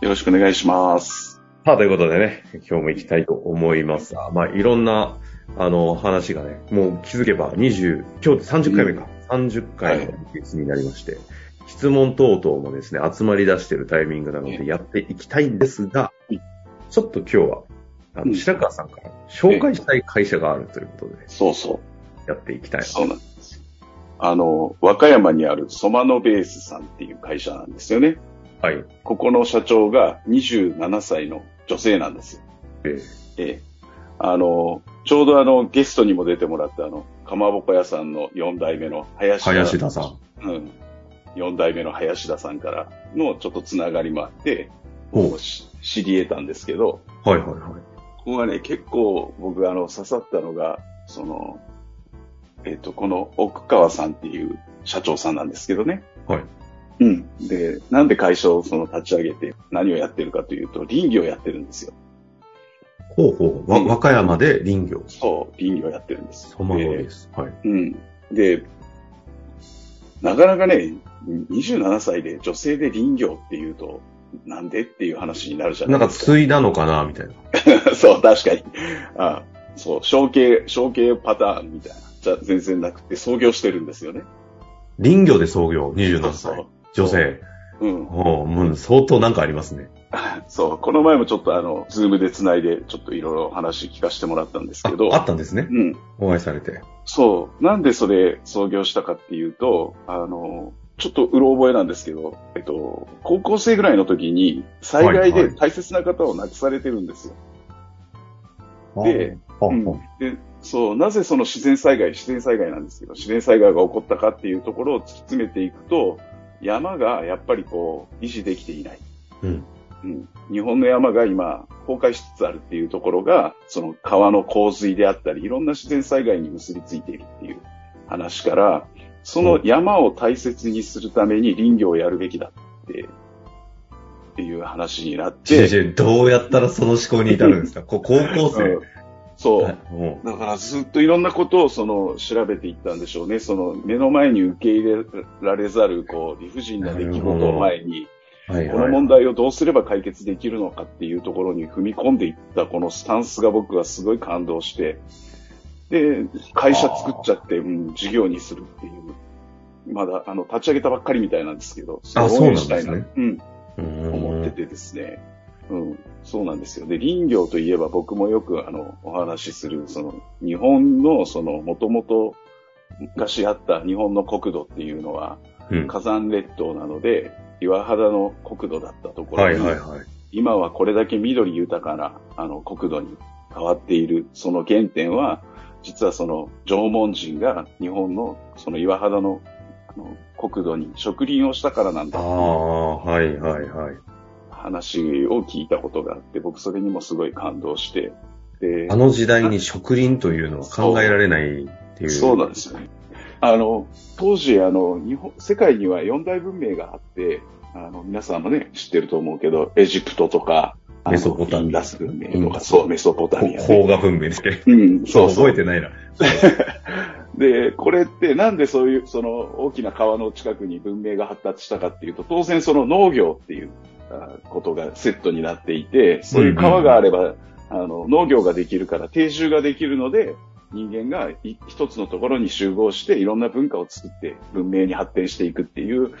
よろしくお願いします。さあ、ということでね、今日も行きたいと思いますが、まあ、いろんな、あの、話がね、もう気づけば20、今日で30回目か。30回のケースになりまして、質問等々もですね、集まり出しているタイミングなのでやっていきたいんですがうん、ちょっと今日は、あの、うん白川さんから紹介したい会社があるということで、そうそやっていきたい。そうなんです。あの、和歌山にあるソマノベースさんっていう会社なんですよね。はい。ここの社長が27歳の女性なんですよ。えーええ。あの、ちょうどあの、ゲストにも出てもらったあの、かまぼこ屋さんの4代目の林田。林田さん。うん。4代目の林田さんからのちょっとつながりもあって、ほうし知り得たんですけど、はいはいはい。ここがね、結構僕あの刺さったのが、その、えっ、と、この奥川さんっていう社長さんなんですけどね。はい。うん。で、なんで会社をその立ち上げて何をやってるかというと、林業をやってるんですよ。ほうほう。わうん和歌山で林業。そう、林業をやってるんです。そまごです。はい。うん。で、なかなかね、27歳で女性で林業っていうと、なんでっていう話になるじゃなないんかですか。継いだのかなみたいな。そう、確かに。あそう、承継、承継パターンみたいな。じゃ全然なくて、創業してるんですよね。林業で創業、27そう歳。女性。うん。もう相当なんかありますね。そう、この前もちょっとあの、ズームで繋いで、ちょっといろいろ話聞かせてもらったんですけど。ああったんですね。うん。お会いされて。そう。なんでそれ創業したかっていうと、あの、ちょっとうろ覚えなんですけど、えっと、高校生ぐらいの時に災害はいはいで大切な方を亡くされてるんですよ。であ、うんで、そう、なぜその自然災害、自然災害なんですけど、自然災害が起こったかっていうところを突き詰めていくと、山がやっぱりこう、維持できていない。うん。うん、日本の山が今、崩壊しつつあるっていうところが、その川の洪水であったり、いろんな自然災害に結びついているっていう話から、その山を大切にするために林業をやるべきだって、っていう話になって、どうやったらその思考に至るんですか？こ高校生うん。そう。だからずっといろんなことをその調べていったんでしょうね。その目の前に受け入れられざるこう理不尽な出来事を前に、うはい。この問題をどうすれば解決できるのかっていうところに踏み込んでいったこのスタンスが僕はすごい感動して、で、会社作っちゃって、うん、事業にするっていう、まだあの立ち上げたばっかりみたいなんですけど、あれを応援したいなうん、うん。思っててですね。うん、そうなんですよ。で、林業といえば僕もよくあの、お話しする、その、日本のその、もともと昔あった日本の国土っていうのは、うん火山列島なので、岩肌の国土だったところに、はいはいはい。今はこれだけ緑豊かなあの国土に変わっている、その原点は、実はその縄文人が日本のその岩肌のあの国土に植林をしたからなんあだあ、はいはいはい。話を聞いたことがあって、僕それにもすごい感動して、であの時代に植林というのは考えられないっていう。そうなんですよね。あの、当時、あの、日本、世界には四大文明があって、あの、皆さんもね、知ってると思うけど、エジプトとか、メソポタミア文明とか、インダスそう、メソポタミア、こ黄河文明ですね。うん、そう。覚えてないな。で、これってなんでそういう、その大きな川の近くに文明が発達したかっていうと、当然その農業っていうあことがセットになっていて、そういう川があれば、あの、農業ができるから定住ができるので、人間がい一つのところに集合していろんな文化を作って文明に発展していくっていう、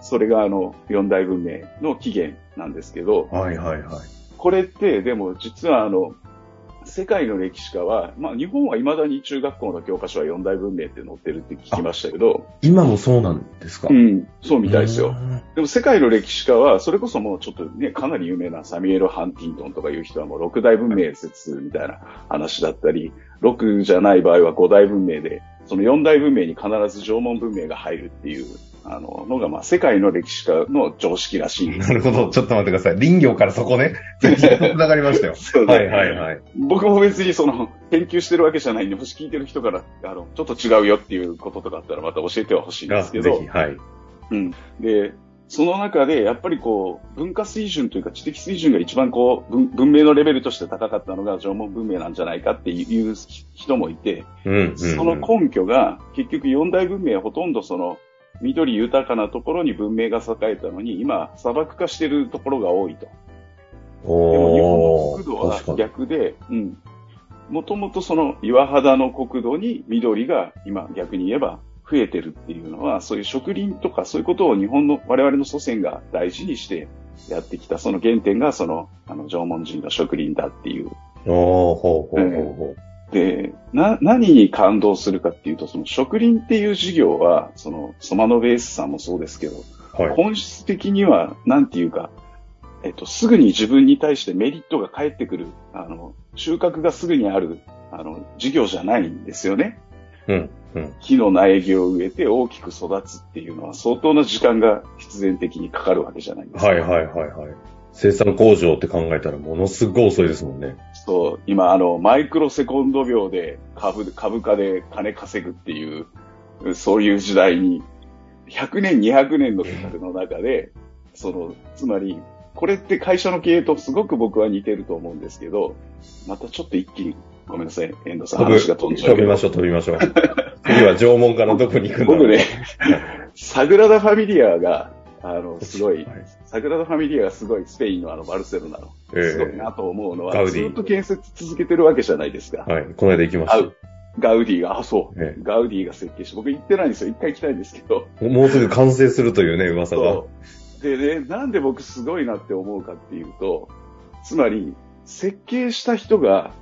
それがあの、四大文明の起源なんですけど、はいはいはい。これって、でも実はあの、世界の歴史家は、まあ日本は未だに中学校の教科書は四大文明って載ってるって聞きましたけど、今もそうなんですか？うん、そうみたいですよ。うんでも世界の歴史家は、それこそもうちょっとね、かなり有名なサミュエル・ハンティントンとかいう人はもう六大文明説みたいな話だったり、六じゃない場合は五大文明でその四大文明に必ず縄文文明が入るっていう、あの、のが、まあ、世界の歴史家の常識らしいんですなるほど。ちょっと待ってください。林業からそこね。全然繋がりましたよ。そうねはいはいはい。僕も別にその、研究してるわけじゃないんで、もし聞いてる人から、あの、ちょっと違うよっていうこととかあったらまた教えてはほしいんであすけどぜひ、、はい。うん。で、その中で、やっぱりこう、文化水準というか知的水準が一番こう、文文明のレベルとして高かったのが縄文文明なんじゃないかっていう人もいて、うん、うん。その根拠が、結局四大文明はほとんどその、緑豊かなところに文明が栄えたのに、今、砂漠化してるところが多いと。でも日お本の国土はに。逆で、うん。もともとその岩肌の国土に緑が今逆に言えば増えてるっていうのは、そういう植林とかそういうことを日本の我々の祖先が大事にしてやってきた、その原点がその、あの、縄文人の植林だっていう。おー、ほうほうほうほで、な、何に感動するかっていうと、その植林っていう事業は、その、ソマノベースさんもそうですけど、う。はい。本質的には、なんていうか、えっと、すぐに自分に対してメリットが返ってくる、あの、収穫がすぐにある、あの、事業じゃないんですよね。うん、うん。木の苗木を植えて大きく育つっていうのは相当な時間が必然的にかかるわけじゃないですか。はいはいはいはい。生産工場って考えたらものすごい遅いですもんね。そう、今あの、マイクロセコンド秒で株、株価で金稼ぐっていう、そういう時代に、100年、200年の企画の中で、その、つまり、これって会社の経営とすごく僕は似てると思うんですけど、またちょっと一気に、ごめんなさい、遠藤さん話が飛んじゃう飛びま。しょう飛びましょう。次は縄文からどこに行くんだろう僕ね、サグラダ・ファミリアが、あの、すごい、はいサグラダ・ファミリアがすごいスペインのあのバルセロナの、ええすごいなと思うのは、ずっと建設続けてるわけじゃないですか。はい。この間行きましガウガウディが、あ、そう、えガウディが設計して、僕行ってないんですよ。一回行きたいんですけど。た。もうすぐ完成するというね、噂が。そう。でね、なんで僕すごいなって思うかっていうと、つまり、設計した人が、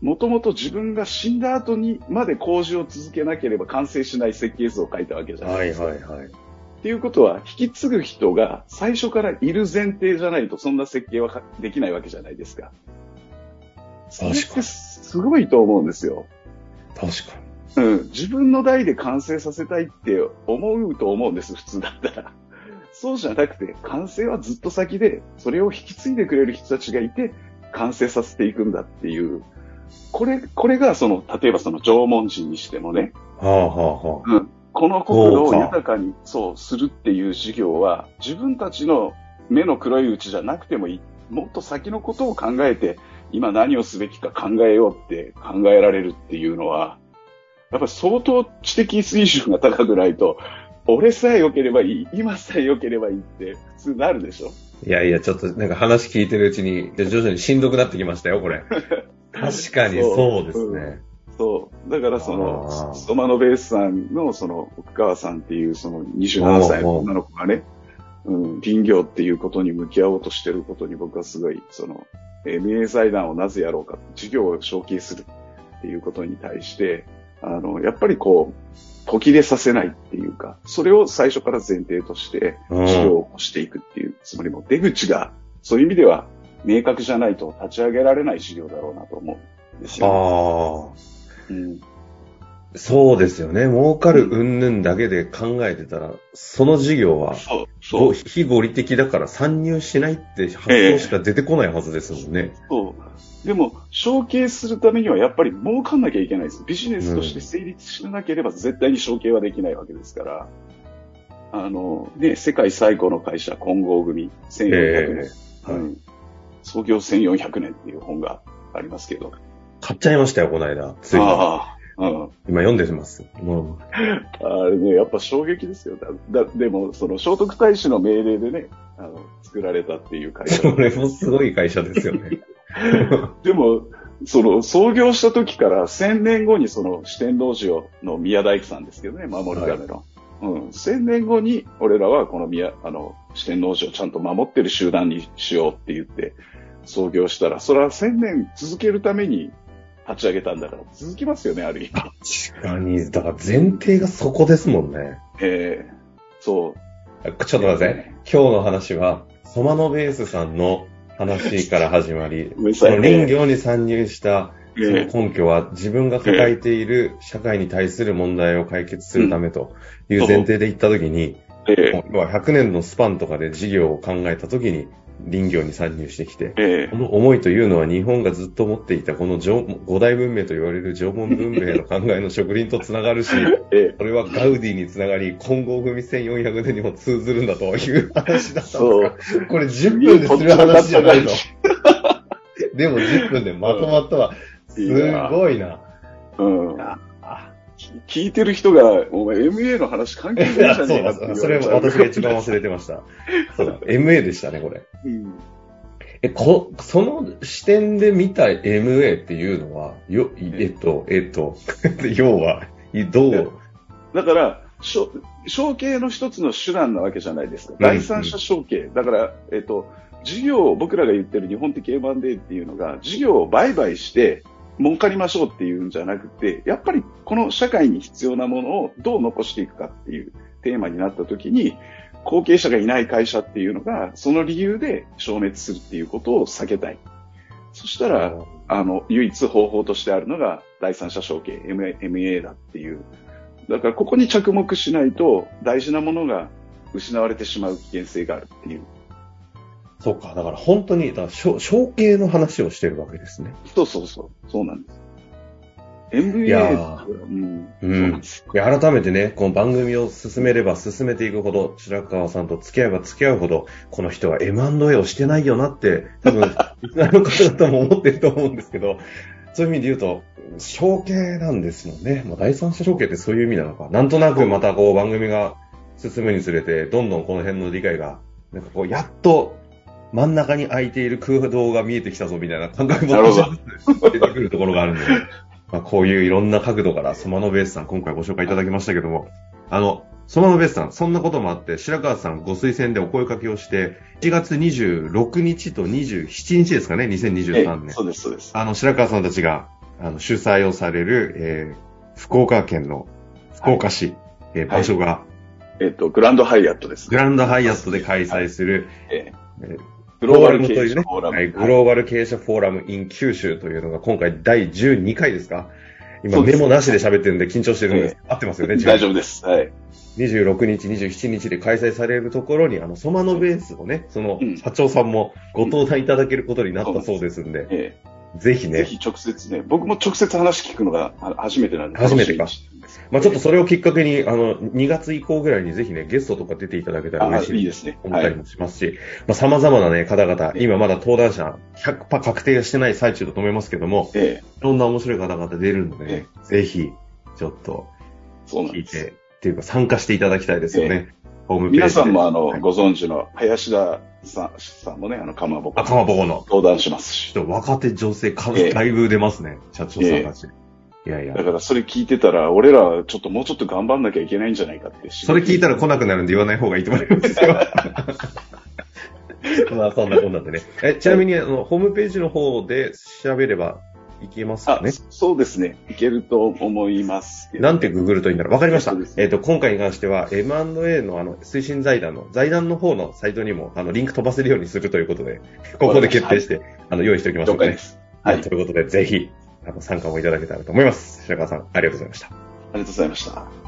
もともと自分が死んだ後にまで工事を続けなければ完成しない設計図を書いたわけじゃないはいですか。はいはい。っていうことは、引き継ぐ人が最初からいる前提じゃないと、そんな設計はかできないわけじゃないですか。それってすごいと思うんですよ。確かうん。自分の代で完成させたいって思うと思うんです、普通だったら。そうじゃなくて、完成はずっと先で、それを引き継いでくれる人たちがいて、完成させていくんだっていう。これ、これがその、例えばその縄文人にしてもね、に。はあはあはあ。うん。この国土を豊かにそうするっていう事業は、自分たちの目の黒いうちじゃなくてもいい。もっと先のことを考えて、今何をすべきか考えようって考えられるっていうのは、やっぱ相当知的水準が高くないと、俺さえ良ければいい、今さえ良ければいいって普通なるでしょいやいや、ちょっとなんか話聞いてるうちに、徐々にしんどくなってきましたよ、これ。確かにそうですね。そう。だからその、ソマノベースさんのその奥川さんっていうその27歳の女の子がね、うん、林業っていうことに向き合おうとしてることに僕はすごい、その、えー民営財団をなぜやろうか、事業を承継するっていうことに対して、あの、やっぱりこう、時でさせないっていうか、それを最初から前提として、うん事業を起こしていくっていう、つまりもう出口が、そういう意味では明確じゃないと立ち上げられない事業だろうなと思うんですよ。うんそうですよね。儲かる云々だけで考えてたら、その事業は、そう、ごそう、非合理的だから参入しないって発想しか出てこないはずですもんね。そう。でも、承継するためにはやっぱり儲かんなきゃいけないです。ビジネスとして成立しなければ絶対に承継はできないわけですから。あの、ね、世界最古の会社、混合組、1400年、ええはいうん。創業1400年っていう本がありますけど。買っちゃいましたよ、この間。ついに。ああ、うん。今読んでます。もあれね、やっぱ衝撃ですよ。だだでも、その聖徳太子の命令でね、あの、作られたっていう会う、社。それもすごい会社ですよね。でも、その、創業した時から1000年後にその四天王寺の宮大工さんですけどね、守るための。うん。1000年後に俺らはこの宮、あの、四天王寺をちゃんと守ってる集団にしようって言って創業したら、それは1000年続けるために立ち上げたんだから、続きますよね、ある意味。確かに、だから前提がそこですもんね。ええそう。ちょっと待って、今日の話は、ソマノベースさんの話から始まり その林業に参入したその根拠は自分が抱えている社会に対する問題を解決するためという前提で言ったときに、ええ。要は100年のスパンとかで事業を考えたときに林業に参入してきて、えこの思いというのは日本がずっと持っていたこの縄五大文明と言われる縄文文明の考えの植林とつながるし、ええこれはガウディにつながり、金剛組1400年にも通ずるんだという 話だったんです。これ10分でする話じゃないぞ。でも10分でまとまったわ。すごいな。うん。あ聞いてる人が、お前 MA の話関係ないじゃそうねえかっそれわれちゃう 私が一番忘れてました。そうだ、MA でしたね、これ。うんえ、こ、その視点で見た MA っていうのは、よ、えっと、えっと、要は、どう、だから、証証券の一つの手段なわけじゃないですか。ん第三者証券。だから、えっと、事業を、僕らが言ってる日本的 M&A っていうのが、事業を売買して、儲かりましょうっていうんじゃなくて、やっぱりこの社会に必要なものをどう残していくかっていうテーマになった時に、後継者がいない会社っていうのが、その理由で消滅するっていうことを避けたい。そしたら、あの、唯一方法としてあるのが第三者承継、MA, MA だっていう。だからここに着目しないと大事なものが失われてしまう危険性があるっていう。そうか、だから本当に、だから証証券の話をしてるわけですね。そうそうそう。そうなんです。MBA いやうん。うん。いや改めてね、この番組を進めれば進めていくほど、白川さんと付き合えば付き合うほど、この人は M&A をしてないよなって、多分、リスナーの方々も思ってると思うんですけど、そういう意味で言うと、承継なんですもんね。まあ、第三者承継ってそういう意味なのか。なんとなくまたこう番組が進むにつれて、どんどんこの辺の理解が、なんかこう、やっと真ん中に空いている空洞が見えてきたぞみたいな感覚も出てくるところがあるんで、まあ、こういういろんな角度からソマノベースさん今回ご紹介いただきましたけども、あの、ソマノベースさん、そんなこともあって、白川さんご推薦でお声掛けをして、1月26日と27日ですかね、え2023え年。そうです、そうです。あの、白川さんたちが、あの、主催をされる、えー、福岡県の福岡市、えー場所が、えっと、グランドハイアットです。グランドハイアットで開催する、え。えーグローバル経営というね、者フォーラム。はい、グローバル経営者フォーラム in 九州というのが今回第12回ですか？今メモなしで喋ってるんで緊張してるんです。合ってますよね、大丈夫です。はい。26日、27日で開催されるところに、あの、ソマノベースをね、そのうん社長さんもご登壇いただけることになったそうですんで、えぜひね、えぜひ直接ね、僕も直接話聞くのがあ初めてなんで。初めてかまあちょっとそれをきっかけに、あの、2月以降ぐらいにぜひね、ゲストとか出ていただけたらあ嬉しいいいですね。思ったりもしますし、まあ様々なね、方々、今まだ登壇者100%確定してない最中だと思いますけども、ええ、いろんな面白い方々出るのでね、ぜひ、ちょっと。聞いて、っていうか参加していただきたいですよね。ホームページで。皆さんもあの、はいご存知の林田さんさんもね、あの、かまぼこ。あ、かまぼこの。登壇しますし。若手女性か、ええだいぶ出ますね、社長さんたち。いやいやだ。からそれ聞いてたら、俺らちょっともうちょっと頑張んなきゃいけないんじゃないかって。それ聞いたら来なくなるんで言わない方がいいと思いますよ。まあ、そんなこんなんでね。え、ちなみに、あの、ホームページの方で調べればいけますかあ、ね。そうですね。いけると思います。なんてググるといいんだろうわかりましたえっ、と、今回に関しては M&A のあの、推進財団の、財団の方のサイトにも、あの、リンク飛ばせるようにするということで、ここで決定して、あの、用意しておきましょうかね。はい。ありということで、ぜひ、あの、参加もいただけたらと思います。白川さん、ありがとうございました。がとうございました。